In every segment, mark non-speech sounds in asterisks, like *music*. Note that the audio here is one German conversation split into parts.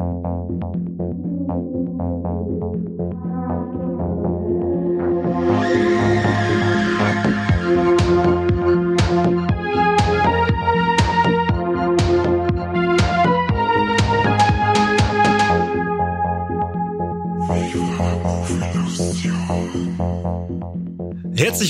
Thank you.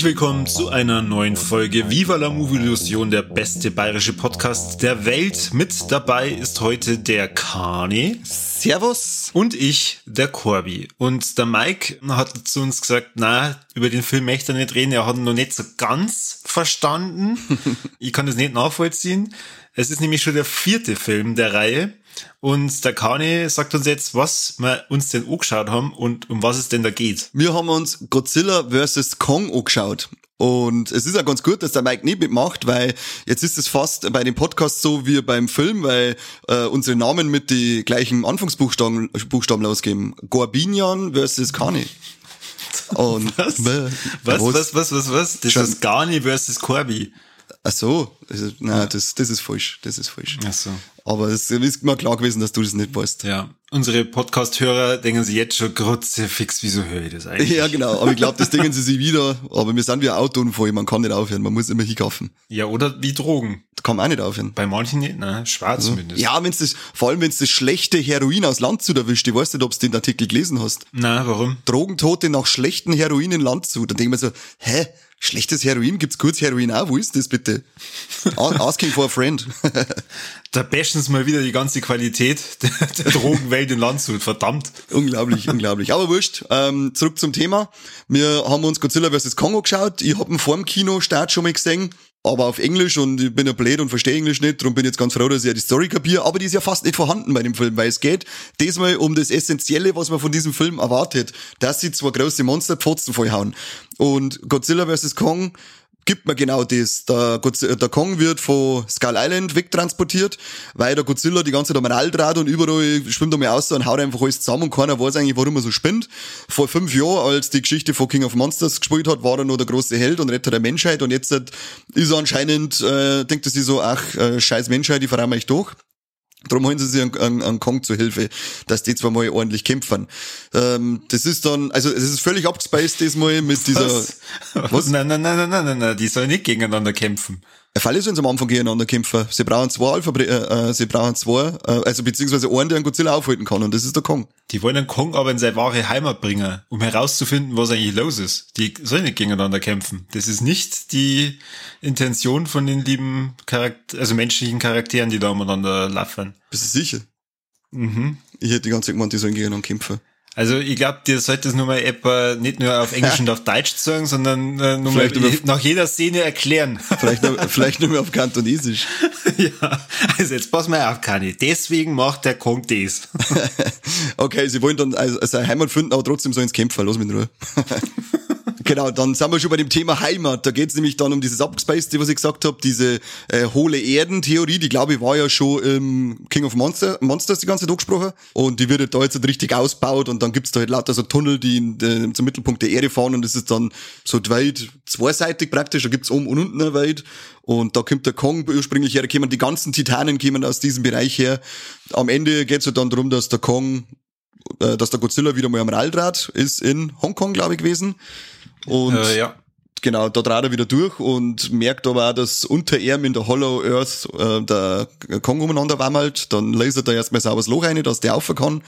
Herzlich willkommen zu einer neuen Folge Viva la Movie Illusion, der beste bayerische Podcast der Welt. Mit dabei ist heute der Kani. Servus. Und ich, der Corby. Und der Mike hat zu uns gesagt, na, über den Film möchte er nicht reden, er hat ihn noch nicht so ganz verstanden. *laughs* ich kann das nicht nachvollziehen. Es ist nämlich schon der vierte Film der Reihe. Und der Kani sagt uns jetzt, was wir uns denn angeschaut haben und um was es denn da geht. Wir haben uns Godzilla vs. Kong angeschaut. Und es ist ja ganz gut, dass der Mike nicht mitmacht, weil jetzt ist es fast bei dem Podcast so wie beim Film, weil äh, unsere Namen mit die gleichen Anfangsbuchstaben Buchstaben losgeben. Gorbinian versus Kani. *laughs* Und was? Was, was, was, was, was? Das ist Kani versus Corby. Ach so, also, nein, das, das ist falsch, das ist falsch. Ach so. Aber es ist mir klar gewesen, dass du das nicht weißt. Ja. Unsere Podcast-Hörer denken sich jetzt schon fix, wieso höre ich das *laughs* eigentlich? Ja, genau. Aber ich glaube, das denken sie sich wieder. Aber wir sind wie ein Autounfall. Man kann nicht aufhören. Man muss immer hinkaufen. Ja, oder wie Drogen. Da kann man auch nicht aufhören. Bei manchen nicht, ne? Schwarz also, zumindest. Ja, wenn's das, vor allem wenn's das schlechte Heroin aus Landshut erwischt. Ich weiß nicht, ob du den Artikel gelesen hast. Na, warum? Drogentote nach schlechten Heroin in Landshut. Dann denke ich mir so, hä? Schlechtes Heroin? Gibt's kurz Heroin auch? Wo ist das bitte? Asking for a friend. da bashen sie mal wieder die ganze Qualität der, der Drogenwelt in Landshut. Verdammt. unglaublich, unglaublich. Aber wurscht. Ähm, zurück zum Thema. Wir haben uns Godzilla vs. Kongo geschaut. Ich hab ihn vor dem Kino-Start schon mal gesehen aber auf Englisch und ich bin ja blöd und verstehe Englisch nicht, darum bin ich jetzt ganz froh, dass ich ja die Story kapiere, aber die ist ja fast nicht vorhanden bei dem Film, weil es geht diesmal um das Essentielle, was man von diesem Film erwartet, dass sie zwei große Monster Pfotzen vollhauen. Und Godzilla vs. Kong gibt mir genau das. Der, der Kong wird von Skull Island wegtransportiert, weil der Godzilla die ganze Zeit am Rall und überall schwimmt er mal aus und haut einfach alles zusammen und keiner weiß eigentlich, warum er so spinnt. Vor fünf Jahren, als die Geschichte von King of Monsters gespielt hat, war er nur der große Held und Retter der Menschheit und jetzt ist er anscheinend, äh, denkt er sich so, ach, äh, scheiß Menschheit, die verraten mich doch. Darum holen sie sich einen, einen, einen Kong zu Hilfe, dass die zwar mal ordentlich kämpfen. Ähm, das ist dann, also es ist völlig abgespaced diesmal mit dieser. Was? Was? Nein, nein, nein, nein, nein, nein, nein, die sollen nicht gegeneinander kämpfen. Fall sollen sie am Anfang gegeneinander kämpfen. Sie brauchen zwei Alpha, äh, äh, sie brauchen zwei, äh, also beziehungsweise einen, der einen Godzilla aufhalten kann, und das ist der Kong. Die wollen den Kong aber in seine wahre Heimat bringen, um herauszufinden, was eigentlich los ist. Die sollen nicht gegeneinander kämpfen. Das ist nicht die Intention von den lieben Charakter also menschlichen Charakteren, die da umeinander laufen. Bist du sicher? Mhm. Ich hätte die ganze Zeit gemeint, die sollen gegeneinander kämpfen. Also ich glaube, dir sollte das nur mal etwa nicht nur auf Englisch und auf Deutsch sagen, sondern äh, nur mal je, nach jeder Szene erklären. *laughs* Vielleicht nur, vielleicht nur mal auf Kantonesisch. *laughs* ja, also jetzt pass mal auf, Kani. Deswegen macht der Kong das. *laughs* okay, sie wollen dann also seine Heimat finden, aber trotzdem so ins Kämpfer. Mich in Ruhe. Genau, dann sind wir schon bei dem Thema Heimat. Da geht es nämlich dann um dieses Upspaced, was ich gesagt habe, diese äh, hohle Erden-Theorie, die glaube ich war ja schon im King of Monster, Monsters die ganze Zeit angesprochen. Und die wird da jetzt halt richtig ausgebaut und dann gibt's da halt lauter so Tunnel, die in, äh, zum Mittelpunkt der Erde fahren und das ist dann so weit zweiseitig praktisch. Da gibt's oben und unten eine Welt. Und da kommt der Kong ursprünglich her, da kommen die ganzen Titanen kommen aus diesem Bereich her. Am Ende geht's halt dann darum, dass der Kong äh, dass der Godzilla wieder mal am Rallrad ist in Hongkong, glaube ich, gewesen. Und äh, ja. genau, da dreht er wieder durch und merkt aber auch, dass unter ihm in der Hollow Earth äh, der Kong umeinander wammelt. Dann lasert er erstmal sauberes Loch rein, dass der rauf kann.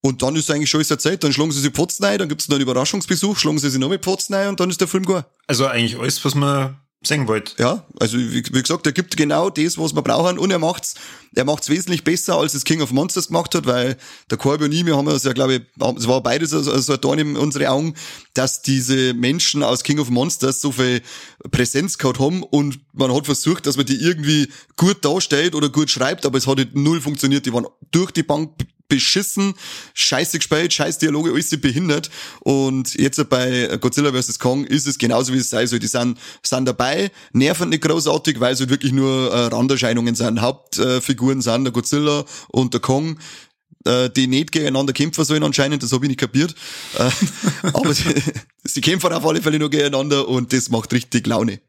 Und dann ist eigentlich schon alles erzählt. Dann schlagen sie sich Pfotzen rein, dann gibt's noch einen Überraschungsbesuch, schlagen sie sich noch mit Pfotzen rein und dann ist der Film gut. Also eigentlich alles, was man sehen wollt. Ja, also wie, wie, gesagt, er gibt genau das, was wir brauchen und er macht's, er macht's wesentlich besser, als es King of Monsters gemacht hat, weil der Corby und ich, wir haben das ja, glaube ich, es war beides so, so ein Dorn in unsere Augen, dass diese Menschen aus King of Monsters so viel Präsenz gehabt haben und man hat versucht, dass man die irgendwie gut darstellt oder gut schreibt, aber es hat halt null funktioniert. Die waren durch die Bank beschissen, scheiße gespielt, scheiß Dialoge, alles behindert. Und jetzt bei Godzilla vs. Kong ist es genauso, wie es sein soll. Die sind, sind dabei, nerven nicht großartig, weil es halt wirklich nur äh, Randerscheinungen sind. Hauptfiguren sind der Godzilla und der Kong äh, die nicht gegeneinander kämpfen sollen anscheinend, das habe ich nicht kapiert. Äh, *laughs* aber sie, *laughs* sie kämpfen auf alle Fälle nur gegeneinander und das macht richtig Laune.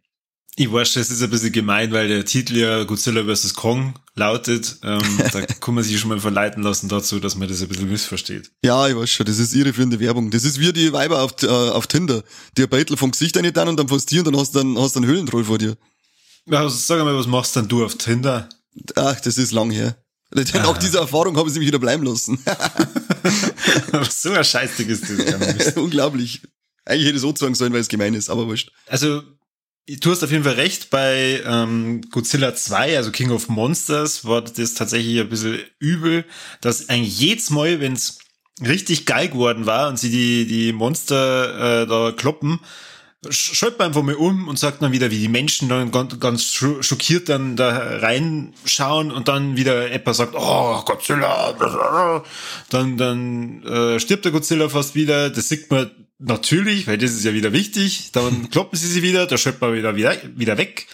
Ich weiß, das ist ein bisschen gemein, weil der Titel ja Godzilla vs. Kong lautet. Ähm, *laughs* da kann man sich schon mal verleiten lassen dazu, dass man das ein bisschen missversteht. Ja, ich weiß schon, das ist irreführende Werbung. Das ist wie die Weiber auf, äh, auf Tinder. Die ein Beitel vom Gesicht eine dann und dann fast dir und dann hast du dann, hast du einen Höhlentroll vor dir. Ja, also sag mal, was machst denn du auf Tinder? Ach, das ist lang her. Denn *laughs* auch diese Erfahrung habe ich nämlich wieder bleiben lassen. *laughs* so ein Scheißding ist das. Unglaublich. Eigentlich hätte ich so sagen sollen, weil es gemein ist, aber wurscht. Also, du hast auf jeden Fall recht, bei ähm, Godzilla 2, also King of Monsters, war das tatsächlich ein bisschen übel, dass eigentlich jedes Mal, wenn es richtig geil geworden war und sie die, die Monster äh, da kloppen, schaut man einfach mal um und sagt dann wieder, wie die Menschen dann ganz, ganz schockiert dann da reinschauen und dann wieder etwas sagt, oh, Godzilla, *laughs* dann, dann äh, stirbt der Godzilla fast wieder, das sieht man natürlich, weil das ist ja wieder wichtig, dann *laughs* kloppen sie sie wieder, da schaut man wieder, wieder, wieder weg.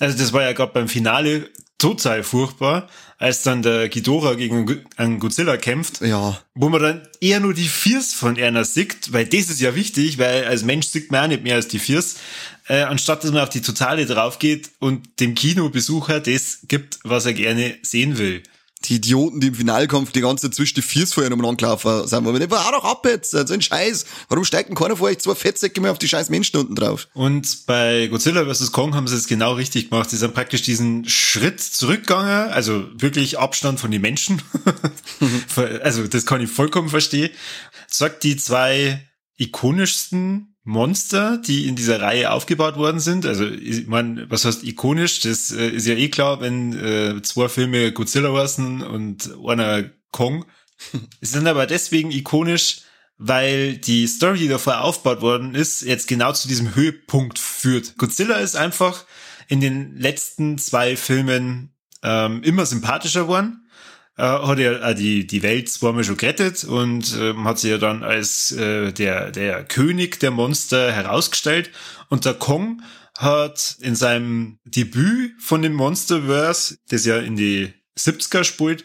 Also das war ja gerade beim Finale total furchtbar, als dann der Ghidorah gegen einen Godzilla kämpft. Ja. Wo man dann eher nur die Viers von einer sieht, weil das ist ja wichtig, weil als Mensch sieht man auch nicht mehr als die Viers, äh, anstatt dass man auf die Totale drauf geht und dem Kinobesucher das gibt, was er gerne sehen will die Idioten, die im Finalkampf die ganze Zeit zwischen die Viers vorher nochmal angelaufen sind. Aber war doch ab jetzt, so ein Scheiß. Warum steigt denn keiner vor euch zwei Fettsäcke mehr auf die scheiß Menschen unten drauf? Und bei Godzilla vs. Kong haben sie es genau richtig gemacht. Sie sind praktisch diesen Schritt zurückgegangen, also wirklich Abstand von den Menschen. *laughs* also das kann ich vollkommen verstehen. Sagt die zwei ikonischsten Monster, die in dieser Reihe aufgebaut worden sind. Also, ich meine, was heißt ikonisch? Das äh, ist ja eh klar, wenn äh, zwei Filme Godzilla heißen und einer Kong. *laughs* Sind aber deswegen ikonisch, weil die Story, die davor aufgebaut worden ist, jetzt genau zu diesem Höhepunkt führt. Godzilla ist einfach in den letzten zwei Filmen ähm, immer sympathischer geworden äh, hat er äh, die, die Welt zweimal schon gerettet und ähm, hat sie ja dann als äh, der, der König der Monster herausgestellt. Und der Kong hat in seinem Debüt von dem Monsterverse, das ja in die 70er spielt,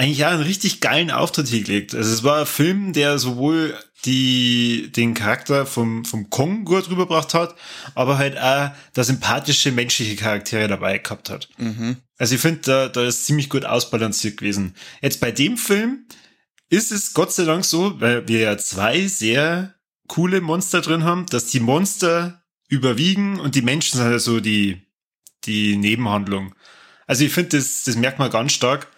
eigentlich auch einen richtig geilen Auftritt hingelegt. Also es war ein Film, der sowohl die den Charakter vom, vom Kong gut rübergebracht hat, aber halt auch da sympathische menschliche Charaktere dabei gehabt hat. Mhm. Also ich finde, da, da ist ziemlich gut ausbalanciert gewesen. Jetzt bei dem Film ist es Gott sei Dank so, weil wir ja zwei sehr coole Monster drin haben, dass die Monster überwiegen und die Menschen sind halt so die, die Nebenhandlung. Also ich finde, das, das merkt man ganz stark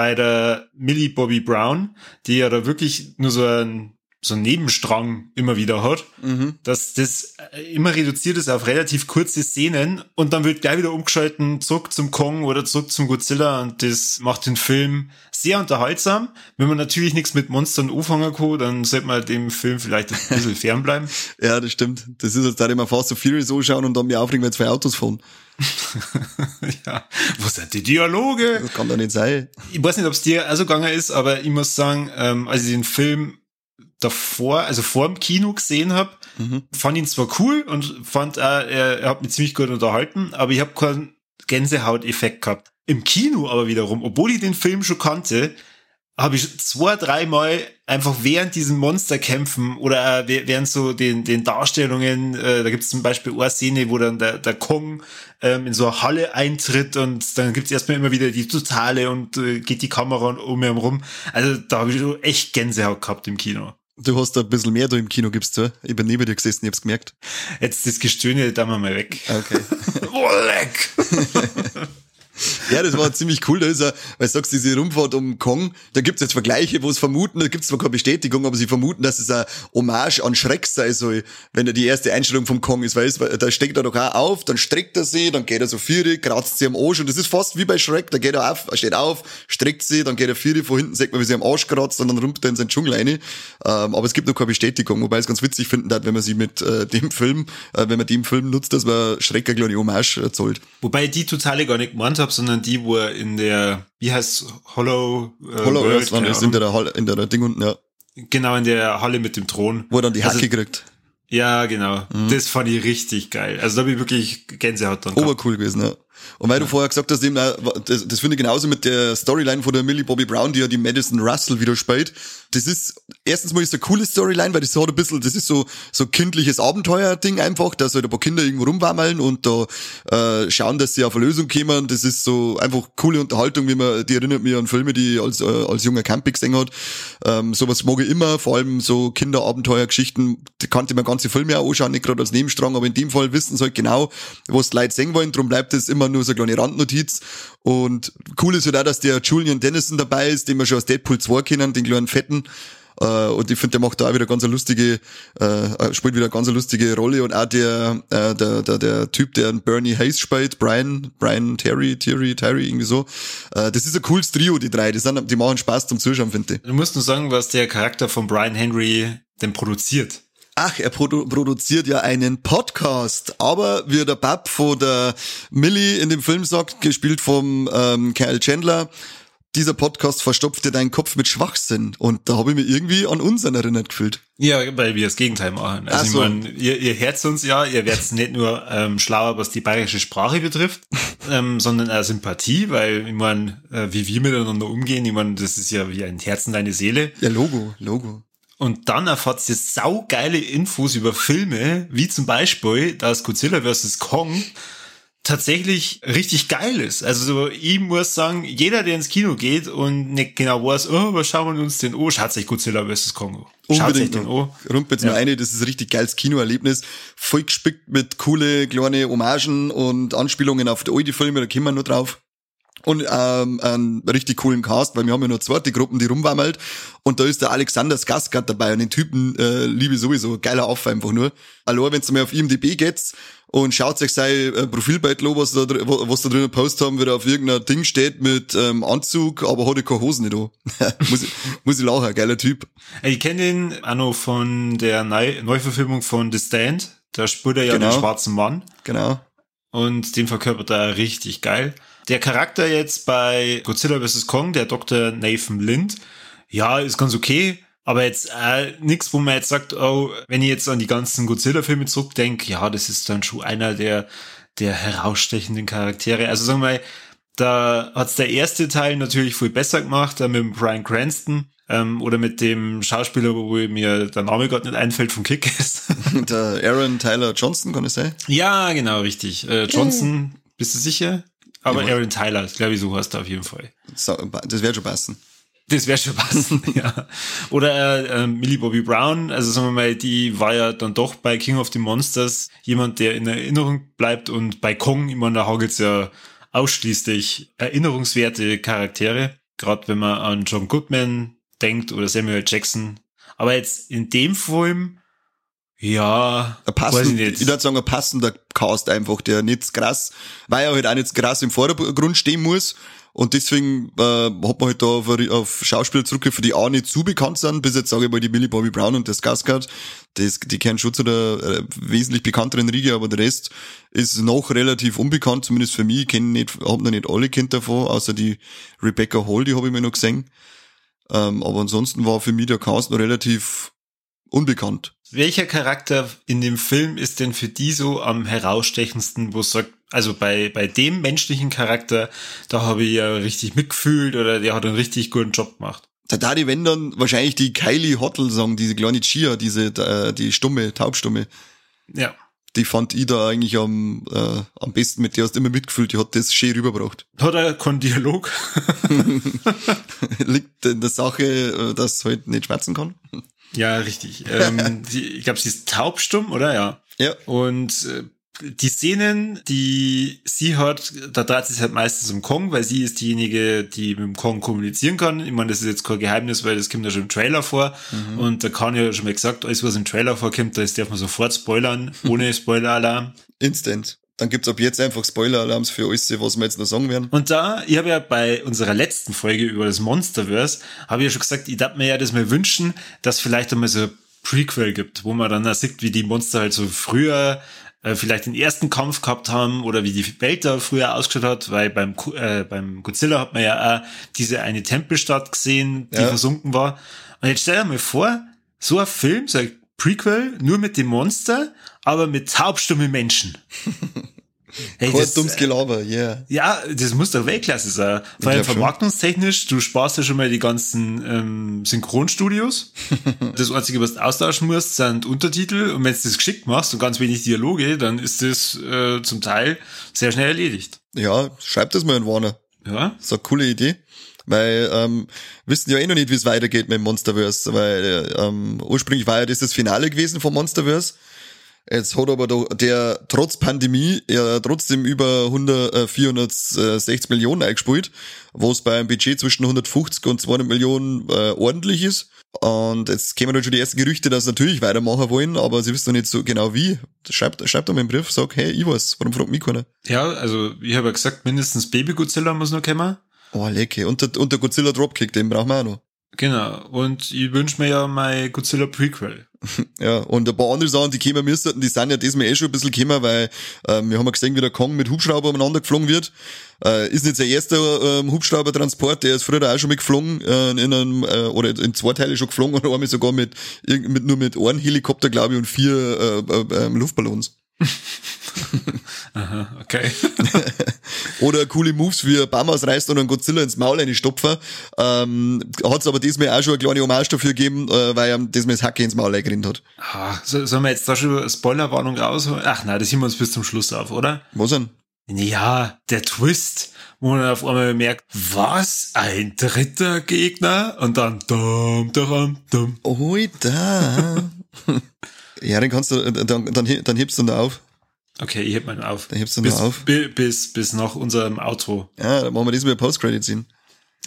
bei der Millie Bobby Brown, die ja da wirklich nur so ein so einen Nebenstrang immer wieder hat, mhm. dass das immer reduziert ist auf relativ kurze Szenen und dann wird gleich wieder umgeschalten, zurück zum Kong oder zurück zum Godzilla und das macht den Film sehr unterhaltsam. Wenn man natürlich nichts mit Monstern anfangen kann, dann sollte man dem Film vielleicht ein bisschen *laughs* fernbleiben. ja, das stimmt. Das ist jetzt da immer fast so Furious anschauen und dann mir aufregen, wenn zwei Autos fahren. *laughs* ja, wo sind die Dialoge? Das kann doch nicht sein. Ich weiß nicht, ob es dir also gegangen ist, aber ich muss sagen, ähm, als ich den Film davor, also vor dem Kino gesehen habe, mhm. fand ihn zwar cool und fand, äh, er, er hat mich ziemlich gut unterhalten, aber ich habe keinen Gänsehauteffekt gehabt. Im Kino aber wiederum, obwohl ich den Film schon kannte, habe ich zwei, dreimal einfach während diesen Monsterkämpfen oder äh, während so den, den Darstellungen, äh, da gibt es zum Beispiel eine Szene, wo dann der, der Kong ähm, in so eine Halle eintritt und dann gibt es erstmal immer wieder die Totale und äh, geht die Kamera um ihn rum. Also da habe ich echt Gänsehaut gehabt im Kino. Du hast da ein bisschen mehr da im Kino, gibst du? Ich bin neben dir gesessen, ich hab's gemerkt. Jetzt das Gestöhne, da mal weg. Okay. *laughs* oh, leck! *laughs* Ja, das war ziemlich cool. Da ist er, weil du sagst, diese Rundfahrt um Kong, da gibt's jetzt Vergleiche, wo es vermuten, da gibt's zwar keine Bestätigung, aber sie vermuten, dass es ein Hommage an Schreck sein soll, wenn er die erste Einstellung vom Kong ist, weil da steckt er doch auch auf, dann streckt er sie, dann geht er so vier, kratzt sie am Arsch und das ist fast wie bei Shrek, da geht er auf, er steht auf, streckt sie, dann geht er vier, von hinten sieht man, wie sie am Arsch kratzt und dann rumpft er in seinen Dschungel rein. Ähm, aber es gibt noch keine Bestätigung, wobei es ganz witzig finden hat, wenn man sie mit äh, dem Film, äh, wenn man dem Film nutzt, dass man Schreck eine kleine Hommage zollt. Wobei die totale gar nicht gemeint habe, sondern die, wo er in der, wie heißt Hollow, äh, Hollow World, Earth ist in der, Halle, in der Ding unten, ja. Genau, in der Halle mit dem Thron. Wo er dann die Hacke also, kriegt. Ja, genau. Mhm. Das fand ich richtig geil. Also da habe ich wirklich Gänsehaut dran. Obercool gewesen, ja. Und weil du vorher gesagt hast, eben, das, das finde ich genauso mit der Storyline von der Millie Bobby Brown, die ja die Madison Russell wieder spielt. Das ist, erstens mal ist eine coole Storyline, weil das hat ein bisschen, das ist so, so kindliches Abenteuer-Ding einfach, dass halt ein paar Kinder irgendwo rumwammeln und da äh, schauen, dass sie auf eine Lösung kommen. Das ist so einfach coole Unterhaltung, wie man, die erinnert mich an Filme, die ich als, äh, als junger Camping gesehen hat. Ähm, sowas mag ich immer, vor allem so Kinderabenteuer-Geschichten, die kannte man ganze Filme auch anschauen, nicht gerade als Nebenstrang, aber in dem Fall wissen sie halt genau, was die Leute sehen wollen, darum bleibt es immer nur so eine kleine Randnotiz. Und cool ist halt auch, dass der Julian Dennison dabei ist, den wir schon aus Deadpool 2 kennen, den kleinen Fetten. Uh, und ich finde, der macht da auch wieder ganz eine lustige, uh, spielt wieder eine ganz eine lustige Rolle und auch der, uh, der, der, der Typ, der Bernie Hayes spielt, Brian, Brian Terry, Terry, Terry, irgendwie so. das ist ein cooles Trio, die drei. Die, sind, die machen Spaß zum Zuschauen, finde ich. Du musst nur sagen, was der Charakter von Brian Henry denn produziert. Ach, er produ produziert ja einen Podcast, aber wie der Bab von der Millie in dem Film sagt, gespielt vom ähm, Kyle Chandler, dieser Podcast verstopft dir deinen Kopf mit Schwachsinn. Und da habe ich mich irgendwie an unseren erinnert gefühlt. Ja, weil wir das Gegenteil machen. Also so. ich meine, ihr, ihr hört uns ja, ihr werdet nicht nur ähm, schlauer, was die bayerische Sprache betrifft, *laughs* ähm, sondern auch Sympathie, weil ich meine, äh, wie wir miteinander umgehen, ich meine, das ist ja wie ein Herzen deine Seele. Ja, Logo, Logo. Und dann erfahrt ihr saugeile Infos über Filme, wie zum Beispiel, dass Godzilla vs. Kong tatsächlich richtig geil ist. Also so, ich muss sagen, jeder, der ins Kino geht und nicht genau weiß, oh, was schauen wir uns denn an, schaut sich Godzilla vs. Kong an. Schaut sich den an. Rumpelt ja. eine, das ist ein richtig geiles Kinoerlebnis. Voll gespickt mit coole kleine Hommagen und Anspielungen auf die alte Filme, da kommen wir nur drauf und ähm, einen richtig coolen Cast, weil wir haben ja noch zweite Gruppen, die rumwammelt und da ist der Alexander Skarsgård dabei und den Typen äh, liebe ich sowieso, geiler Affe einfach nur. Hallo, wenn ihr mal auf IMDb geht und schaut euch sein äh, Profilbild an, was da, was da drinnen Post haben, wie er auf irgendein Ding steht mit ähm, Anzug, aber hat keine Hosen nicht an. *laughs* muss, ich, muss ich lachen, geiler Typ. Ich kenne den auch noch von der Neu Neuverfilmung von The Stand, da spielt er ja genau. den schwarzen Mann. Genau. Und den verkörpert er richtig geil. Der Charakter jetzt bei Godzilla vs. Kong, der Dr. Nathan Lind, ja, ist ganz okay. Aber jetzt äh, nichts, wo man jetzt sagt, oh, wenn ich jetzt an die ganzen Godzilla-Filme zurückdenke, ja, das ist dann schon einer der, der herausstechenden Charaktere. Also sagen wir mal, da hat's der erste Teil natürlich viel besser gemacht, äh, mit Brian Cranston ähm, oder mit dem Schauspieler, wo mir der Name gerade nicht einfällt, vom Kick ist. *laughs* der Aaron Tyler Johnson, kann ich sein? Ja, genau, richtig. Äh, Johnson, bist du sicher? Aber ja. Aaron Tyler, glaube ich, so hast du auf jeden Fall. So, das wäre schon passen. Das wäre schon passen, *laughs* ja. Oder äh, Millie Bobby Brown, also sagen wir mal, die war ja dann doch bei King of the Monsters jemand, der in Erinnerung bleibt und bei Kong, ich meine, da hagelt's ja ausschließlich erinnerungswerte Charaktere, gerade wenn man an John Goodman denkt oder Samuel Jackson. Aber jetzt in dem Film ja, passend, weiß ich nicht. Ich würde sagen, ein passender Cast einfach, der nicht krass, weil er halt auch nicht krass im Vordergrund stehen muss. Und deswegen äh, hat man halt da auf, auf Schauspieler zurückgegriffen, die auch nicht zu bekannt sind, bis jetzt sage ich mal die Millie Bobby Brown und der Skarsgård, das, die kennen schon zu der äh, wesentlich bekannteren Riege, aber der Rest ist noch relativ unbekannt, zumindest für mich, ich kenne nicht, hab noch nicht alle kennt davon, außer die Rebecca Hall, die habe ich mir noch gesehen. Ähm, aber ansonsten war für mich der Cast noch relativ unbekannt. Welcher Charakter in dem Film ist denn für die so am herausstechendsten, wo es sagt, also bei, bei dem menschlichen Charakter, da habe ich ja richtig mitgefühlt oder der hat einen richtig guten Job gemacht. Da da die wenn dann wahrscheinlich die Kylie Hottel Song, diese kleine Chia, diese äh, die Stumme, Taubstumme. Ja. Die fand ich da eigentlich am, äh, am besten, mit der hast immer mitgefühlt, die hat das schön rübergebracht. Hat er keinen Dialog? *laughs* Liegt in der Sache, äh, dass halt nicht schmerzen kann. Ja, richtig. ähm, *laughs* sie, ich glaube, sie ist taubstumm, oder? Ja. Ja. Und äh, die Szenen, die sie hat, da dreht sie sich halt meistens um Kong, weil sie ist diejenige, die mit dem Kong kommunizieren kann. Ich meine, das ist jetzt kein Geheimnis, weil das kommt ja schon im Trailer vor. Mhm. Und da kann ja schon mal gesagt, alles was im Trailer vorkommt, das darf man sofort spoilern, *laughs* ohne Spoiler-Alarm. Instant. Dann gibt's ab jetzt einfach Spoiler-Alarms für alles, was wir jetzt noch sagen werden. Und da, ich habe ja bei unserer letzten Folge über das Monsterverse, habe ich ja schon gesagt, ich darf mir ja das mal wünschen, dass vielleicht einmal so ein Prequel gibt, wo man dann sieht, wie die Monster halt so früher äh, vielleicht den ersten Kampf gehabt haben oder wie die Welt da früher ausgeschaut hat, weil beim, äh, beim Godzilla hat man ja auch diese eine Tempelstadt gesehen, die ja. versunken war. Und jetzt stell dir mal vor, so ein Film, so ein Prequel, nur mit dem Monster, aber mit taubstumme Menschen. *laughs* Hey, das, dummes Gelaber, yeah. ja, das muss doch Weltklasse sein. Vor allem vermarktungstechnisch, du sparst ja schon mal die ganzen ähm, Synchronstudios. *laughs* das Einzige, was du austauschen musst, sind Untertitel. Und wenn du das geschickt machst und ganz wenig Dialoge, dann ist das äh, zum Teil sehr schnell erledigt. Ja, schreib das mal in Warner. Ja, Das ist eine coole Idee. Weil, ähm, wissen ja eh noch nicht, wie es weitergeht mit Monsterverse, weil ähm, ursprünglich war ja das das Finale gewesen vom Monsterverse. Jetzt hat aber der, trotz Pandemie ja trotzdem über 100, äh, 460 Millionen eingespielt, wo es bei einem Budget zwischen 150 und 200 Millionen äh, ordentlich ist. Und jetzt kämen dann schon die ersten Gerüchte, dass sie natürlich weitermachen wollen, aber sie wissen noch nicht so genau wie. Schreibt, schreibt doch mal einen Brief, sag, hey, ich weiß, warum fragt mich keiner? ja, also ich habe ja gesagt, mindestens Baby Godzilla muss noch kommen. Oh, lecker. Und der, und der Godzilla Dropkick, den brauchen wir auch noch. Genau. Und ich wünsche mir ja mein Godzilla Prequel. *laughs* Ja, und ein paar andere Sachen, die kommen müssten, die sind ja diesmal eh schon ein bisschen gekommen, weil ähm, wir haben ja gesehen, wie der Kong mit Hubschrauber umeinander geflogen wird. Äh, ist nicht der erste ähm, Hubschraubertransport, der ist früher auch schon mitgeflogen, äh, in einem, äh, oder in zwei Teile schon geflogen *laughs* und einmal sogar mit, mit nur mit einem Helikopter, glaube ich, und vier äh, äh, ähm, Luftballons. *laughs* *laughs* Aha, okay. *laughs* Oder coole Moves wie ein Baum ausreißt und einen Godzilla ins Maul reinstopfen. Ähm, hat's aber diesmal auch schon eine kleine Hommage dafür gegeben, äh, weil er diesmal das Hacke ins Maul eingerinnt hat. ah, so, sollen wir jetzt da schon Spoilerwarnung rausholen? Ach nein, das heben wir uns bis zum Schluss auf, oder? Was denn? Ja, der Twist, wo man auf einmal merkt, was? Ein dritter Gegner? Und dann dum, dum, dum. Oh, da. ja, den kannst du, äh, dann, dann, dann hebst du ihn da auf. Okay, ich heb mal auf. Dann hebst du Bis, da auf. bi- bis, bis nach unserem Outro. Ja, dann machen wir das mit Post-Credit sehen.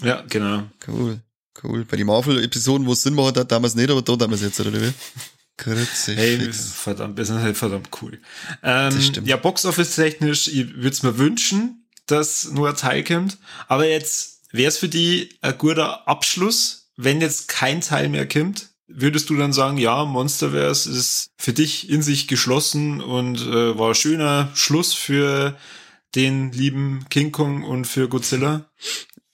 Ja, genau. Cool. Cool. Bei den Marvel-Episoden, wo es Sinn macht, hat damals nicht, aber da damals jetzt, oder wie? Grüezi. Hey, verdammt, wir sind halt verdammt cool. Ähm, Das stimmt. Ja, Boxoffice-technisch, ich würde es mir wünschen, dass nur ein Teil kommt. Aber jetzt wäre es für die ein guter Abschluss, wenn jetzt kein Teil mehr kommt. Würdest du dann sagen, ja, Monsterverse ist für dich in sich geschlossen und äh, war schöner Schluss für den lieben King Kong und für Godzilla?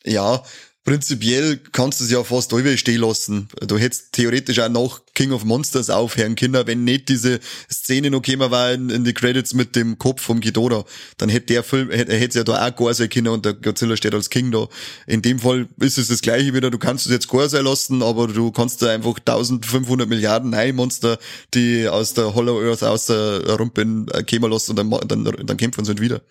Ja, prinzipiell kannst du es ja fast allweil stehen lassen. Du hättest theoretisch auch nach King of Monsters aufhören können, wenn nicht diese Szene noch gekommen war in, in die Credits mit dem Kopf vom Ghidorah. Dann hätte der Film, hätte, hätte es ja da auch gar sein können und der Godzilla steht als King da. In dem Fall ist es das gleiche wieder. Du kannst es jetzt gar sein lassen, aber du kannst da einfach 1500 Milliarden neue Monster, die aus der Hollow Earth aus der Rumpen äh, kommen lassen und dann, dann, dann kämpfen sie halt wieder.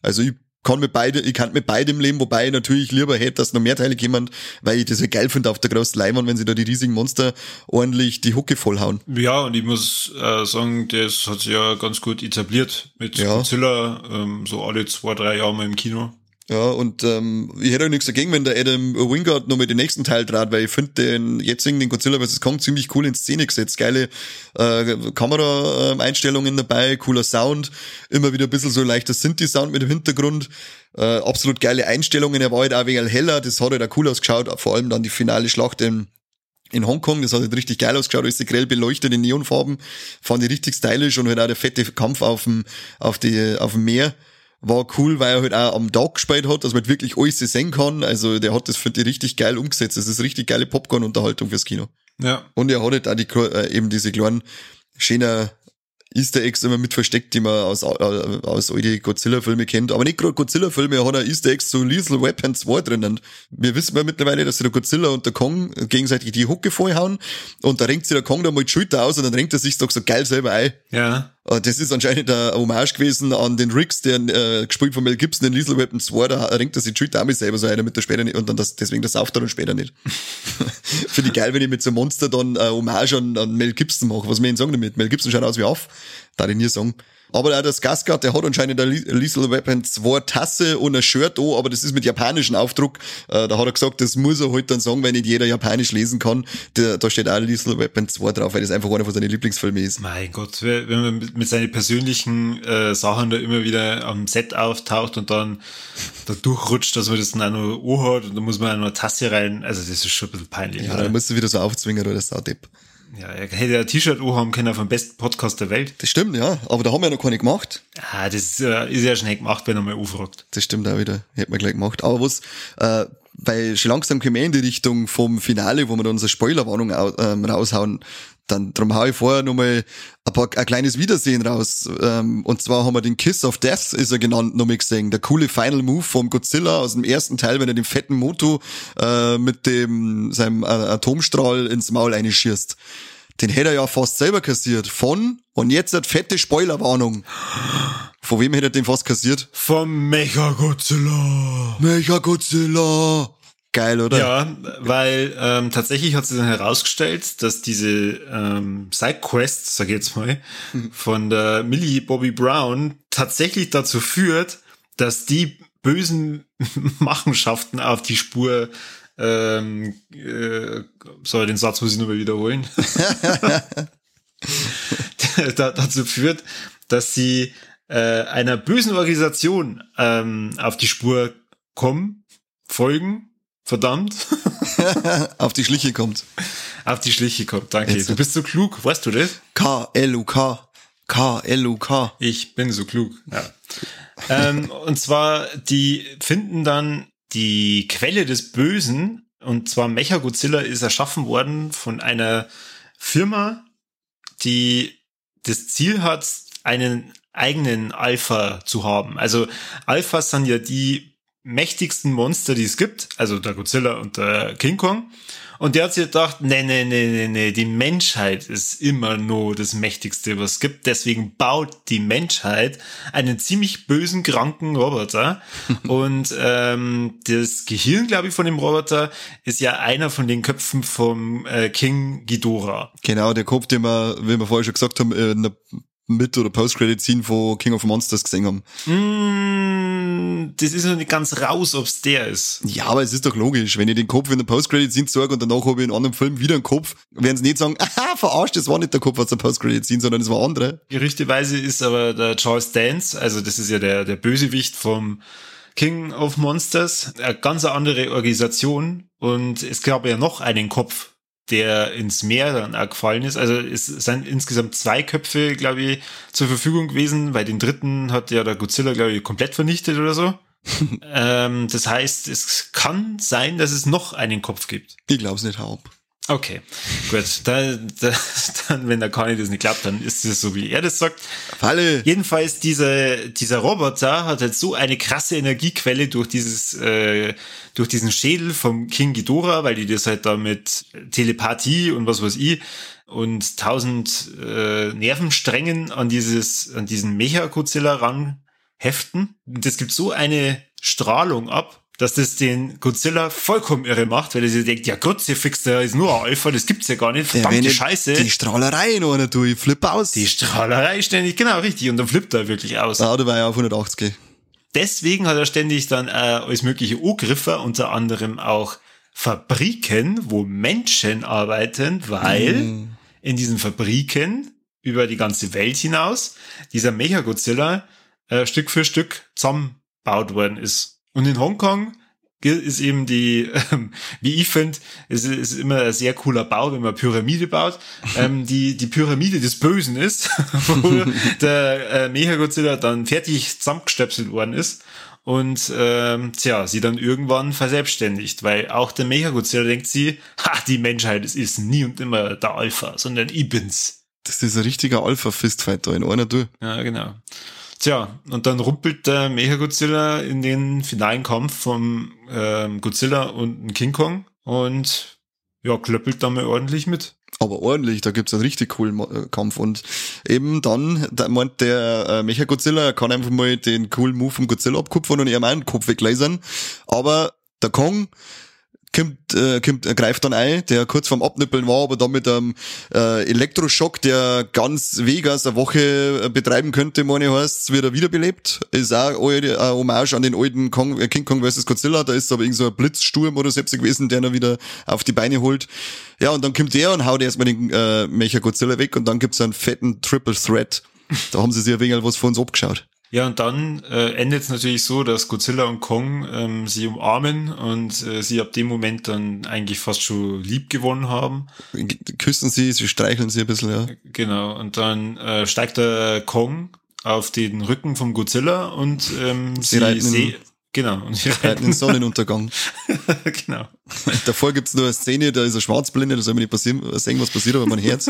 Also ich kann mit beide, ich kann mit beidem leben, wobei ich natürlich lieber hätte, dass noch mehr Teile kommen, weil ich das ja geil finde auf der großen Leinwand, wenn sie da die riesigen Monster ordentlich die Hucke vollhauen. Ja, und ich muss äh, sagen, das hat sich ja ganz gut etabliert mit Ja. Godzilla, ähm, so alle zwei, drei Jahre mal im Kino. Ja, und ähm, ich hätte auch nichts dagegen, wenn der Adam Wingard noch mit den nächsten Teil trat, weil ich finde den jetzigen, den Godzilla vs. Kong, ziemlich cool in Szene gesetzt. Geile äh, Kamera-Einstellungen dabei, cooler Sound, immer wieder ein bisschen so leichter Synthi-Sound mit dem Hintergrund. Äh, absolut geile Einstellungen, er war halt auch wegen heller, das hat halt auch cool ausgeschaut, vor allem dann die finale Schlacht in in Hongkong, das hat halt richtig geil ausgeschaut, alles grell beleuchtet in Neonfarben, fand ich richtig stylisch und halt auch der fette Kampf auf dem, auf die, auf dem Meer war cool, weil er halt auch am Tag gespielt hat, dass man halt wirklich alles sehen kann, also der hat das, finde ich, richtig geil umgesetzt, das ist richtig geile Popcorn-Unterhaltung fürs Kino. Ja. Und er hat halt auch die, äh, eben diese kleinen, schöner Easter Eggs immer mit versteckt, die man aus, äh, aus all die Godzilla-Filme kennt. Aber nicht gerade Godzilla-Filme, er hat auch Easter Eggs zu Lethal Weapon 2 drinnen. Wir wissen ja mittlerweile, dass sich der Godzilla und der Kong gegenseitig die Hucke vollhauen und da renkt sich der Kong dann mal die Schulter aus und dann renkt er sich doch so geil selber ein. Ja. Äh, Das ist anscheinend ein Hommage gewesen an den Riggs, der äh, gespielt von Mel Gibson in Lethal Weapon 2, da renkt er sich auch mal selber so ein, damit er später nicht, und dann das, deswegen das sauft er dann später nicht. *laughs* Finde ich geil, wenn ich mit so einem Monster dann äh, Hommage an, an Mel Gibson mache. Was wir ihn sagen damit? Mel Gibson schaut aus wie auf. Da ich nie sagen. Aber auch das Gasgard, der hat anscheinend eine Le- Lethal Weapon 2 Tasse und ein Shirt an, aber das ist mit japanischem Aufdruck. Äh, da hat er gesagt, das muss er halt dann sagen, weil nicht jeder japanisch lesen kann. Der, da steht auch Lethal Weapon 2 drauf, weil das einfach einer von seinen Lieblingsfilmen ist. Mein Gott, wenn man mit, seinen persönlichen äh, Sachen da immer wieder am Set auftaucht und dann da durchrutscht, dass man das dann auch noch anhat und dann muss man auch noch eine Tasse rein. Also das ist schon ein bisschen peinlich, Ja, oder? da musst du wieder so aufzwingen, oder das ist auch Depp. Ja, er hätte ein T-Shirt anhaben können vom besten Podcast der Welt. Das stimmt, ja. Aber da haben wir ja noch keine gemacht. Ah, das ist, äh, ist ja schnell gemacht, wenn er mal anfragt. Das stimmt auch wieder. Hätten wir gleich gemacht. Aber was, äh, weil schon langsam kommen wir in die Richtung vom Finale, wo wir da unsere Spoilerwarnung ähm, raushauen. Dann drum hau ich vorher nochmal ein, paar, ein kleines Wiedersehen raus. Ähm, und zwar haben wir den Kiss of Death, ist er genannt, nochmal gesehen. Der coole Final Move vom Godzilla aus dem ersten Teil, wenn er den fetten Moto äh, mit dem seinem äh, Atomstrahl ins Maul einschießt. Den hätte er ja fast selber kassiert. Von, und jetzt hat fette Spoilerwarnung. Von wem hätte er den fast kassiert? Vom Mecha Godzilla. Geil, oder? Ja, weil ähm, tatsächlich hat sich dann herausgestellt, dass diese ähm, Sidequest, sag ich jetzt mal, von der Millie Bobby Brown tatsächlich dazu führt, dass die bösen *laughs* Machenschaften auf die Spur ähm, äh, soll den Satz muss ich nur mal wiederholen. *laughs* da, dazu führt, dass sie äh, einer bösen Organisation ähm, auf die Spur kommen, folgen Verdammt. *laughs* Auf die Schliche kommt. Auf die Schliche kommt, danke. Jetzt. Du bist so klug, weißt du das? K-L-U-K. K-L-U-K. Ich bin so klug, ja. ähm, und zwar, die finden dann die Quelle des Bösen, und zwar Mechagodzilla ist erschaffen worden von einer Firma, die das Ziel hat, einen eigenen Alpha zu haben. Also Alphas sind ja die mächtigsten Monster, die es gibt, also der Godzilla und der King Kong. Und der hat sich gedacht, nee, nee, nee, nee, nee, die Menschheit ist immer nur das Mächtigste, was es gibt. Deswegen baut die Menschheit einen ziemlich bösen, kranken Roboter. *laughs* und ähm, das Gehirn, glaube ich, von dem Roboter ist ja einer von den Köpfen vom äh, King Ghidorah. Genau, der Kopf, den wir, wie wir vorher schon gesagt haben, in der mit- oder Post-Credit-Scene von King of Monsters gesehen haben. Mm, das ist noch nicht ganz raus, ob's der ist. Ja, aber es ist doch logisch. Wenn ich den Kopf in der Post-Credit-Scene zeige und danach habe ich in einem anderen Film wieder einen Kopf, werden sie nicht sagen, *laughs* aha, verarscht, das war nicht der Kopf aus der Post-Credit-Scene, sondern es war andere. Gerüchteweise ist aber der Charles Dance, also das ist ja der, der Bösewicht vom King of Monsters, eine ganz andere Organisation und es gab ja noch einen Kopf der ins Meer dann auch gefallen ist. Also es sind insgesamt zwei Köpfe, glaube ich, zur Verfügung gewesen, weil den dritten hat ja der Godzilla, glaube ich, komplett vernichtet oder so. *laughs* ähm, das heißt, es kann sein, dass es noch einen Kopf gibt. Ich glaube es nicht, Haupt. Okay, gut. Da, da, dann, wenn der Kani das nicht glaubt, dann ist es so, wie er das sagt. Falle. Jedenfalls, dieser, dieser Roboter hat halt so eine krasse Energiequelle durch dieses, äh, durch diesen Schädel vom King Ghidorah, weil die das halt da mit Telepathie und was weiß ich und tausend äh, Nervensträngen an dieses, an diesen Mecha-Godzilla ran heften. Das gibt so eine Strahlung ab, dass das den Godzilla vollkommen irre macht, weil er sich denkt, ja Gott, ihr fix, der ist nur ein Alpha, das gibt's ja gar nicht, verdammte Ja, Scheiße. Die Strahlerei noch einer tue, ich flipp aus. Die Strahlerei ständig, genau, richtig, und dann flippt er wirklich aus. ah, da war ja auf 180. Deswegen hat er ständig dann äh, als mögliche Angriffe, unter anderem auch Fabriken, wo Menschen arbeiten, weil Mhm. in diesen Fabriken über die ganze Welt hinaus dieser Mechagodzilla äh, Stück für Stück zusammenbaut worden ist. Und in Hongkong ist eben die, ähm, wie ich finde, es ist immer ein sehr cooler Bau, wenn man Pyramide baut, ähm, die, die Pyramide des Bösen ist, *laughs* wo der äh, Mechagodzilla dann fertig zusammengestöpselt worden ist und ähm, tja, sie dann irgendwann verselbstständigt, weil auch der Mechagodzilla denkt sie, ha, die Menschheit ist, ist nie und immer der Alpha, sondern ich bin's. Das ist ein richtiger Alpha-Fistfight da in einer du. Ja, genau. Tja, und dann rumpelt der Mechagodzilla in den finalen Kampf vom ähm, Godzilla und King Kong und ja, klöppelt da mal ordentlich mit. Aber ordentlich, da gibt's einen richtig coolen äh, Kampf. Und eben dann, da meint der äh, Mecha-Godzilla, kann einfach mal den coolen Move vom Godzilla abkupfern und ihm einen Kopf weglasern. Aber der Kong kommt, äh, kommt, äh, greift dann ein, der kurz vorm Abnippeln war, aber dann mit einem äh, Elektroschock, der ganz Vegas eine Woche äh, betreiben könnte, meine heißt, wird er wiederbelebt. Ist auch eine Hommage an den alten Kong, äh, King Kong vs. Godzilla, da ist aber irgend so ein Blitzsturm oder so gewesen, der ihn wieder auf die Beine holt. Ja, und dann kommt der und haut erstmal den äh, Mecha Godzilla weg und dann gibt's einen fetten Triple Threat. Da haben sie sich ein wenig was von uns abgeschaut. Ja, und dann äh, endet es natürlich so, dass Godzilla und Kong ähm, sie umarmen und äh, sie ab dem Moment dann eigentlich fast schon lieb gewonnen haben. Küssen sie, sie streicheln sie ein bisschen, ja. Genau, und dann äh, steigt der Kong auf den Rücken vom Godzilla und ähm, sie, reiten se Genau. Und die Reiten den Sonnenuntergang. *laughs* genau. Davor gibt's nur eine Szene, da ist er schwarzblinde, da soll man nicht passieren, sehen, was passiert, aber mein Herz.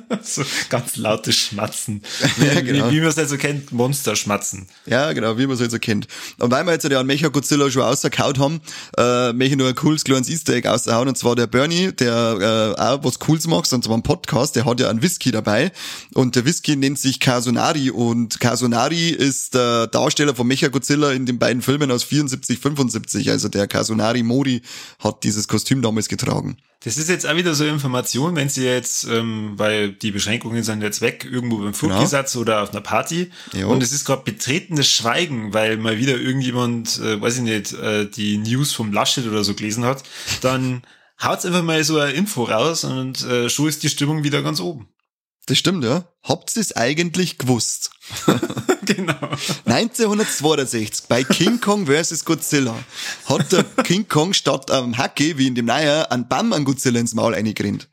*laughs* so ganz lautes Schmatzen. *laughs* Ja, genau. Wie, wie man es halt so kennt, Monster-Schmatzen. Ja, genau, wie man es halt so kennt. Und weil wir jetzt ja an Mecha Godzilla schon rausgehauen haben, äh, möchte ich nur ein cooles kleines Easter Egg raushauen. Und zwar der Bernie, der äh, auch was Cooles macht, und zwar einen Podcast, der hat ja einen Whisky dabei. Und der Whisky nennt sich Kasunari. Und Kasunari ist der Darsteller von Mecha Godzilla in den beiden Filmen aus 74, 75. Also der Kasunari Mori hat dieses Kostüm damals getragen. Das ist jetzt auch wieder so Information, wenn sie jetzt, ähm, weil die Beschränkungen sind jetzt weg, irgendwo beim Fluggesatz oder auf einer Party Jo. und es ist gerade betretenes Schweigen, weil mal wieder irgendjemand, äh, weiß ich nicht, äh, die News vom Laschet oder so gelesen hat, dann *laughs* haut's einfach mal so eine Info raus und äh, schon ist die Stimmung wieder ganz oben. Das stimmt, ja. Habt ihr es eigentlich gewusst? *laughs* *laughs* genau. 1962 bei King Kong vs. Godzilla hat der King Kong statt am Hacke, wie in dem Neuer, einen Bamm an Godzilla ins Maul eingerinnt.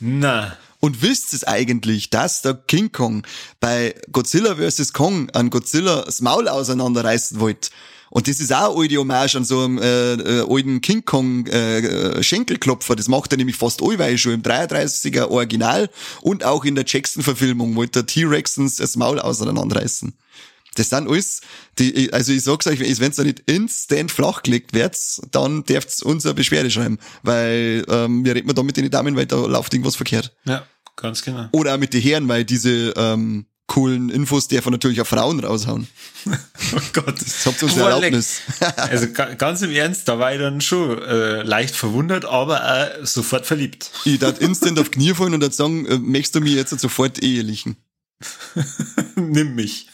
Na, Und wisst es eigentlich, dass der King Kong bei Godzilla vs. Kong an Godzilla das Maul auseinanderreißen wollte? Und das ist auch eine alte Hommage an so einem äh, äh, alten King Kong äh, äh, Schenkelklopfer. Das macht er nämlich fast allweil schon im 33er Original und auch in der Jackson-Verfilmung wollte der T-Rexens das Maul auseinanderreißen. Das sind alles, die, also ich sag's euch, wenn ihr nicht instant flachgelegt werdet, dann dürft's uns eine Beschwerde schreiben, weil ähm, wir reden da mit den Damen, weil da läuft irgendwas verkehrt. ja, ganz genau. Oder auch mit den Herren, weil diese ähm, coolen Infos dürfen natürlich auch Frauen raushauen. *laughs* Oh Gott. Das habt ihr uns Boah, Erlaubnis. *laughs* Also ga- ganz im Ernst, da war ich dann schon äh, leicht verwundert, aber auch sofort verliebt. Ich darf instant auf Knie fallen und dann sagen, äh, möchtest du mich jetzt sofort ehelichen? *laughs* Nimm mich.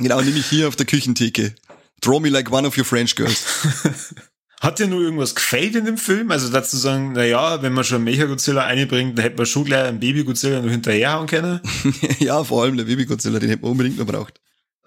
Genau, nämlich hier auf der Küchentheke. Draw me like one of your French girls. *laughs* Hat dir nur irgendwas gefällt in dem Film? Also dazu sagen, na ja, wenn man schon Mecha Godzilla einbringt, dann hätte man schon gleich einen Baby Godzilla noch hinterherhauen können. *laughs* ja, vor allem der Baby Godzilla, den hätten wir unbedingt noch braucht.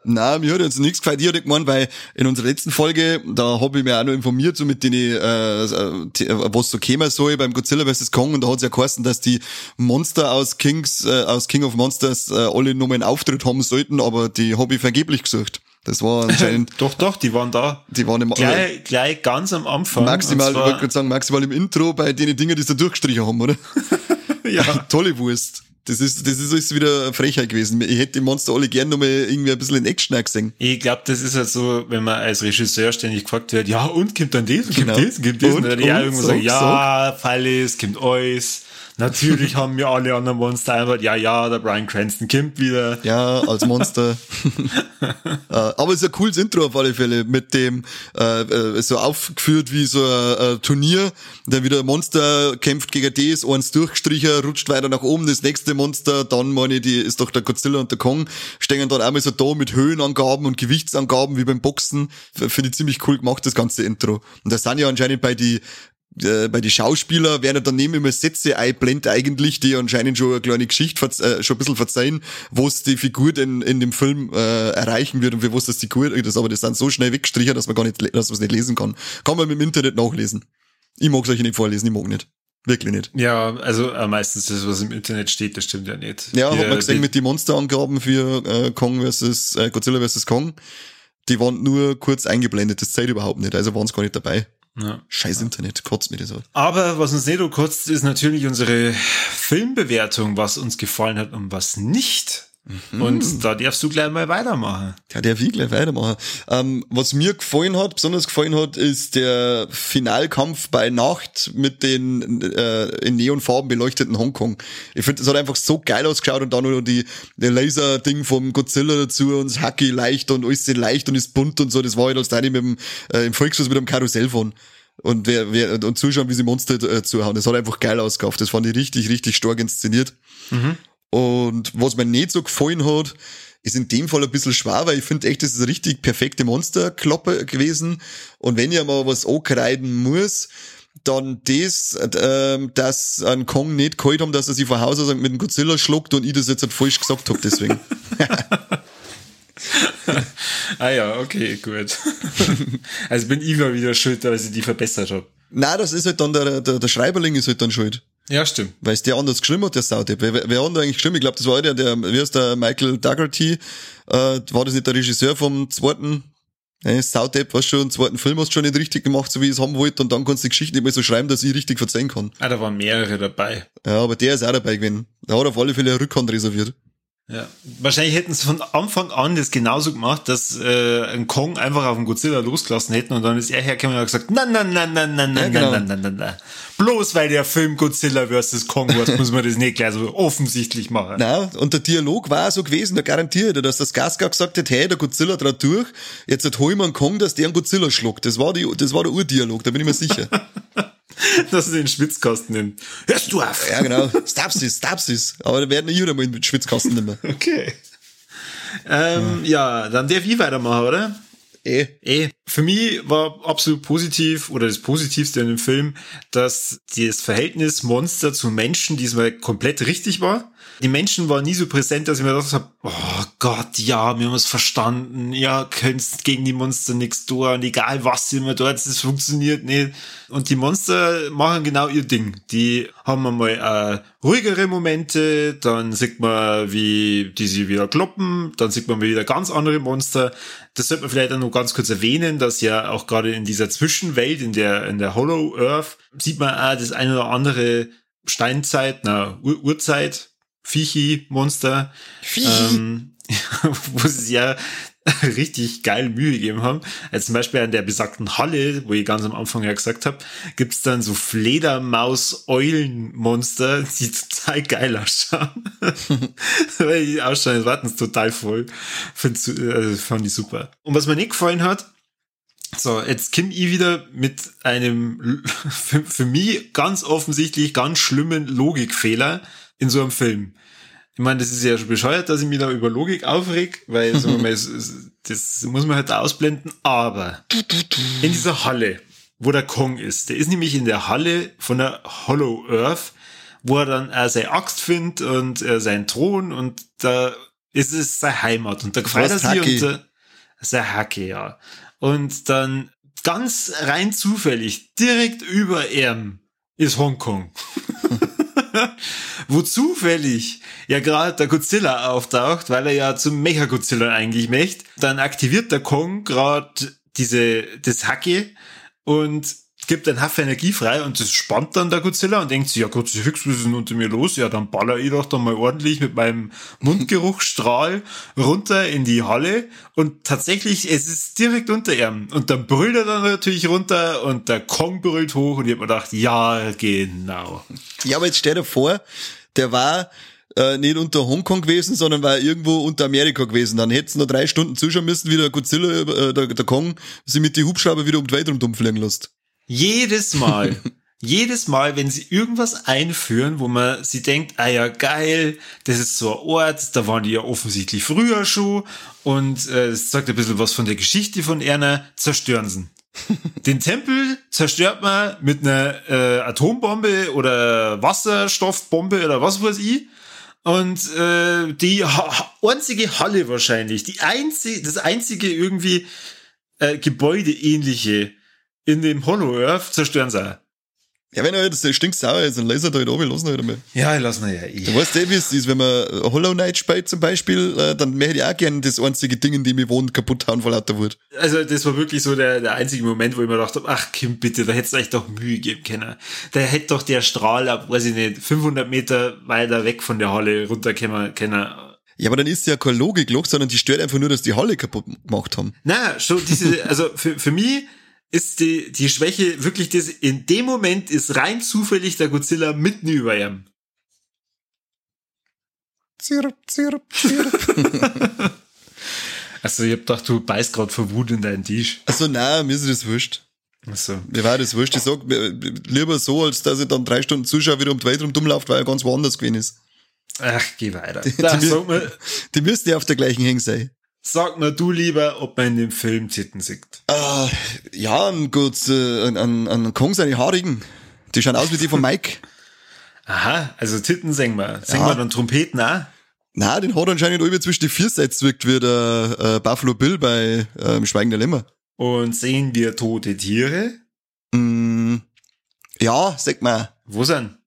Na, mir hat jetzt nichts gefällt. Ich hatte gemeint, weil in unserer letzten Folge, da habe ich mir auch noch informiert, so mit denen, äh, äh, was so kämen soll beim Godzilla vs. Kong. Und da hat es ja geheißen, dass die Monster aus Kings, äh, aus King of Monsters äh, alle nur mal einen Auftritt haben sollten, aber die habe ich vergeblich gesucht. Das war *laughs* anscheinend, doch, doch, die waren da. die waren im Gleich, gleich ganz am Anfang. maximal, ich wollte gerade sagen, maximal im Intro bei den Dingen, die sie da durchgestrichen haben, oder? *laughs* *laughs* ja. Tolle Wurst. Das ist, das ist alles wieder Frechheit gewesen. Ich hätte die Monster alle gern nochmal irgendwie ein bisschen in Action gesehen. Ich glaube, das ist halt so, wenn man als Regisseur ständig gefragt wird, ja, und kommt dann kommt Genau. das, und kommt das, und, Und, dann ja und, irgendwo sag, sagen, ja, Fallis, kommt alles. Natürlich *laughs* haben wir alle anderen Monster einfach, ja, ja, der Brian Cranston kommt wieder. Ja, als Monster. *laughs* äh, aber es ist ein cooles Intro auf alle Fälle, mit dem äh, äh, so aufgeführt wie so ein, äh, Turnier. Dann wieder ein Monster kämpft gegen das, eins durchgestrichen, rutscht weiter nach oben, das nächste Monster, dann meine ich, die ist doch der Godzilla und der Kong, stehen dann einmal so da mit Höhenangaben und Gewichtsangaben wie beim Boxen. Finde ich ziemlich cool gemacht, das ganze Intro. Und das sind ja anscheinend bei die äh, bei die Schauspieler werden daneben immer Sätze einblendet eigentlich, die anscheinend schon eine kleine Geschichte äh, schon ein bisschen verzeihen, wo es die Figur denn in dem Film äh, erreichen wird und für was das die Figur ist, aber das sind so schnell weggestrichen, dass man gar nicht, dass man es nicht lesen kann. Kann man dem Internet nachlesen. Ich mag euch nicht vorlesen, ich mag nicht. Wirklich nicht. Ja, also äh, meistens das, was im Internet steht, das stimmt ja nicht. Ja, Die, hat man gesehen die- mit den Monsterangaben für äh, Kong versus äh, Godzilla versus Kong. Die waren nur kurz eingeblendet, das zählt überhaupt nicht, also waren es gar nicht dabei. Ja. Scheiß Internet, kotzt mir das an. Aber was uns nicht so kotzt, ist natürlich unsere Filmbewertung, was uns gefallen hat und was nicht. Mhm. Und da darfst du gleich mal weitermachen. Ja, der will gleich weitermachen. Ähm, was mir gefallen hat, besonders gefallen hat, ist der Finalkampf bei Nacht mit den äh, in Neonfarben beleuchteten Hongkong. Ich finde, das hat einfach so geil ausgeschaut und dann noch die, der Laser-Ding vom Godzilla dazu und das Hacky leicht und alles leicht und ist bunt und so. Das war halt als Teil mit dem, äh, im Volksfest mit dem Karussell von. Und wer, wer, und zuschauen, wie sie Monster äh, zuhauen. Das hat einfach geil ausgekauft. Das fand ich richtig, richtig stark inszeniert. Und was mir nicht so gefallen hat, ist in dem Fall ein bisschen schwer, weil ich finde echt, das ist eine richtig perfekte Monsterklappe gewesen. Und wenn ich mal was ankreiden muss, dann das, ähm, dass ein Kong nicht geholt haben, dass er sich von Haus aus mit dem Godzilla schluckt und ich das jetzt halt falsch gesagt habe, deswegen. *laughs* Ah ja, okay, gut. *laughs* also bin ich mal wieder schuld, dass ich die verbessert habe. Nein, das ist halt dann der, der, der Schreiberling ist halt dann schuld. Ja, stimmt. Weil es der anders geschrieben hat, der Sautyp. Wer, wer hat denn eigentlich geschrieben? Ich glaube, das war der, der, wie heißt der, Michael Dougherty, äh, war das nicht der Regisseur vom zweiten Ey, Saudepp, was schon, zweiten Film hast du schon nicht richtig gemacht, so wie ich es haben wollte, und dann kannst du die Geschichte nicht mehr so schreiben, dass ich richtig verzeihen kann. Ah, da waren mehrere dabei. Ja, aber der ist auch dabei gewesen. Der hat auf alle Fälle eine Rückhand reserviert. Ja. Wahrscheinlich hätten sie von Anfang an das genauso gemacht, dass äh, ein Kong einfach auf den Godzilla losgelassen hätten und dann ist er hergekommen und hat gesagt, na, na, na, na, na, na, Ja, genau. na, na, na, na. Bloß weil der Film Godzilla vs. Kong war, muss man das nicht gleich so offensichtlich machen. Na, und der Dialog war so gewesen, da garantiert er, dass das Skarsgård gesagt hat, hey, der Godzilla trat durch, jetzt hat hol ich mir einen Kong, dass der einen Godzilla schluckt. Das war die, das war der Urdialog, da bin ich mir sicher. *laughs* *laughs* Dass er den Schwitzkasten nimmt. Hörst du auf? ja, genau. Stapsis, Stapsis. Aber da werden wir mal mit Schwitzkasten nimmer. *laughs* Okay. Ähm, ja, dann darf ich weitermachen, oder? Eh. Eh, für mich war absolut positiv oder das Positivste in dem Film, dass das Verhältnis Monster zu Menschen diesmal komplett richtig war. Die Menschen waren nie so präsent, dass ich mir gedacht habe, oh Gott, ja, wir haben es verstanden, ja, könntest gegen die Monster nichts tun, egal was immer dort, das funktioniert nicht. Und die Monster machen genau ihr Ding. Die haben einmal äh, ruhigere Momente, dann sieht man, wie die sie wieder kloppen, dann sieht man wieder ganz andere Monster. Das sollte man vielleicht auch noch ganz kurz erwähnen, dass ja auch gerade in dieser Zwischenwelt, in der, in der Hollow Earth, sieht man auch das eine oder andere Steinzeit, na, Ur Urzeit, Viechi-Monster, ähm, *laughs* wo sie ja *laughs* richtig geil Mühe gegeben haben. Also zum Beispiel an der besagten Halle, wo ich ganz am Anfang ja gesagt habe, gibt's dann so Fledermaus-Eulen-Monster, die *laughs* total geil ausschauen. Weil die ausschauen, das warten total voll. Find's, äh, fand ich super. Und was mir nicht gefallen hat, so, jetzt Kim ich wieder mit einem für, für mich ganz offensichtlich ganz schlimmen Logikfehler in so einem Film. Ich meine, das ist ja schon bescheuert, dass ich mich da über Logik aufreg, weil sagen wir mal, das muss man halt ausblenden. Aber in dieser Halle, wo der Kong ist, der ist nämlich in der Halle von der Hollow Earth, wo er dann äh, seine Axt findet und äh, seinen Thron und da ist es seine Heimat und da gefreut er sich und äh, sein Hacke, ja. Und dann ganz rein zufällig, direkt über ihm ist Hongkong. *laughs* Wo zufällig ja gerade der Godzilla auftaucht, weil er ja zum Mecha-Godzilla eigentlich möchte. Dann aktiviert der Kong gerade diese, das Hacke und gibt einen Haufen Energie frei und das spannt dann der Godzilla und denkt sich, ja Gott, was ist unter mir los? Ja, dann baller ich doch dann mal ordentlich mit meinem Mundgeruchsstrahl runter in die Halle und tatsächlich, es ist direkt unter ihm und dann brüllt er dann natürlich runter und der Kong brüllt hoch und ich hab mir gedacht, ja, genau. Ja, aber jetzt stell dir vor, der war äh, nicht unter Hongkong gewesen, sondern war irgendwo unter Amerika gewesen. Dann hätten noch drei Stunden zuschauen müssen, wie der Godzilla, äh, der, der Kong, sie mit die Hubschrauber wieder um die Welt rundum fliegen lässt. Jedes Mal, *laughs* jedes Mal, wenn sie irgendwas einführen, wo man sie denkt, ah ja, geil, das ist so ein Ort, da waren die ja offensichtlich früher schon und äh, es sagt ein bisschen was von der Geschichte von Erna, zerstören sie. *laughs* Den Tempel zerstört man mit einer äh, Atombombe oder Wasserstoffbombe oder was weiß ich. Und äh, die ha einzige Halle wahrscheinlich, die einzige, das einzige irgendwie äh, Gebäudeähnliche in dem Hollow Earth zerstören sie auch. Ja, wenn er jetzt stinksauer ist, dann laser da halt oben, lassen wir halt einmal. Ja, lassen wir ja eh. Du weißt eh, wie es ist, wenn man Hollow Knight spielt zum Beispiel, äh, dann möchte ich auch gerne das einzige Ding, in dem ich wohne, kaputt hauen vor lauter Wut. Also das war wirklich so der, der einzige Moment, wo ich mir gedacht habe, ach Kim, bitte, da hättest du euch doch Mühe geben können. Da hätte doch der Strahl ab, weiß ich nicht, 500 Meter weiter weg von der Halle runterkommen können. Ja, aber dann ist ja kein Logikloch, sondern die stört einfach nur, dass die Halle kaputt gemacht haben. Na, schon diese, also für, für mich ist die, die Schwäche wirklich das, in dem Moment ist rein zufällig der Godzilla mitten über ihm. Zirp, zirp, zirp. *laughs* Also ich hab gedacht, du beißt gerade vor Wut in deinen Tisch. Also nein, mir ist das wurscht. Also, Mir war das wurscht. Ich sag, lieber so, als dass ich dann drei Stunden zuschaue, wieder um die Welt rumläuft, weil er ganz woanders gewesen ist. ach, geh weiter. Die- Da, die- mal, Die müssten ja auf der gleichen Hänge sein. Sag mal du lieber, ob man in dem Film Titten sieht. Äh, ja, ein gut, äh, an, an, Kong seine Haarigen. Die schauen aus wie die von *laughs* Mike. Aha, also Titten singen wir. Singen Ja. wir dann Trompeten auch? Na, den hat er anscheinend irgendwie zwischen die Vierseits wirkt wie der äh, Buffalo Bill bei ähm, Schweigen der Lämmer. Und sehen wir tote Tiere? Mm, ja, sag mal. Wo sind?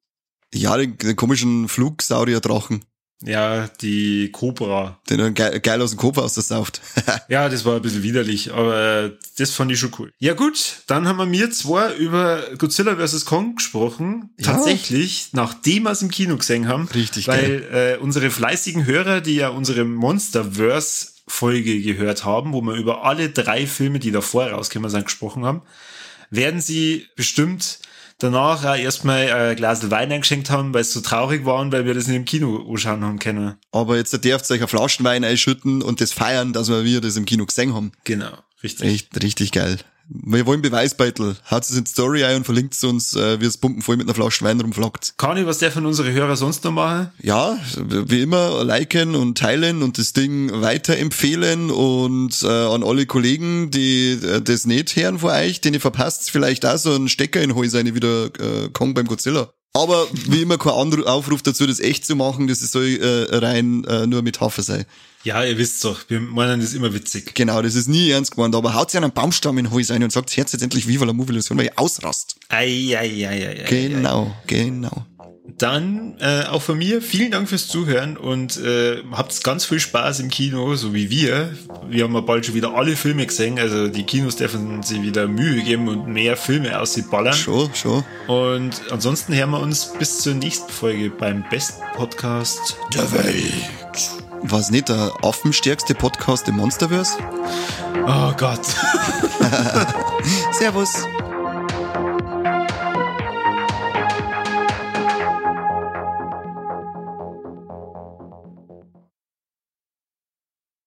Ja, den, den komischen Flugsaurier-Drachen. Ja, die Cobra. Den er geil, geil aus der Sauft. *laughs* ja, das war ein bisschen widerlich, aber das fand ich schon cool. Ja gut, dann haben wir mir zwar über Godzilla vs. Kong gesprochen. Ja. Tatsächlich, nachdem wir es im Kino gesehen haben. Richtig Weil äh, unsere fleißigen Hörer, die ja unsere Monsterverse Folge gehört haben, wo wir über alle drei Filme, die davor rausgekommen sind, gesprochen haben, werden sie bestimmt danach auch erstmal ein Glas Wein eingeschenkt haben, weil es so traurig waren, weil wir das nicht im Kino anschauen haben können. Aber jetzt dürft ihr euch ein Flaschenwein einschütten und das feiern, dass wir das im Kino gesehen haben. Genau, richtig. Echt, richtig geil. Wir wollen Beweisbeitel. Hat es in die Story ein und verlinkt es uns, äh, wie es Pumpen voll mit einer Flasche Wein rumflackt. Kann ich was der von unseren Hörer sonst noch machen? Ja, wie immer, liken und teilen und das Ding weiterempfehlen und äh, an alle Kollegen, die äh, das nicht hören vor euch, denen ihr verpasst vielleicht auch so einen Stecker in Hol seine wieder äh, Kong beim Godzilla. Aber wie immer kein Aufruf dazu, das echt zu machen, das soll äh, rein äh, nur Metapher sein. Ja, ihr wisst doch, wir meinen das immer witzig. Genau, das ist nie ernst gemeint, aber haut sich einen Baumstamm in den Hals ein und sagt, jetzt endlich Viva la Movilusion, weil ich ausrast. Ei, ei, ei, ei, genau, ei. genau. Dann äh, auch von mir vielen Dank fürs Zuhören und äh, habt ganz viel Spaß im Kino, so wie wir. Wir haben ja bald schon wieder alle Filme gesehen, also die Kinos dürfen sich wieder Mühe geben und mehr Filme aus sie ballern. Schon, schon. Und ansonsten hören wir uns bis zur nächsten Folge beim besten Podcast der Welt. War es nicht der affenstärkste Podcast im Monsterverse? Oh Gott. *laughs* Servus.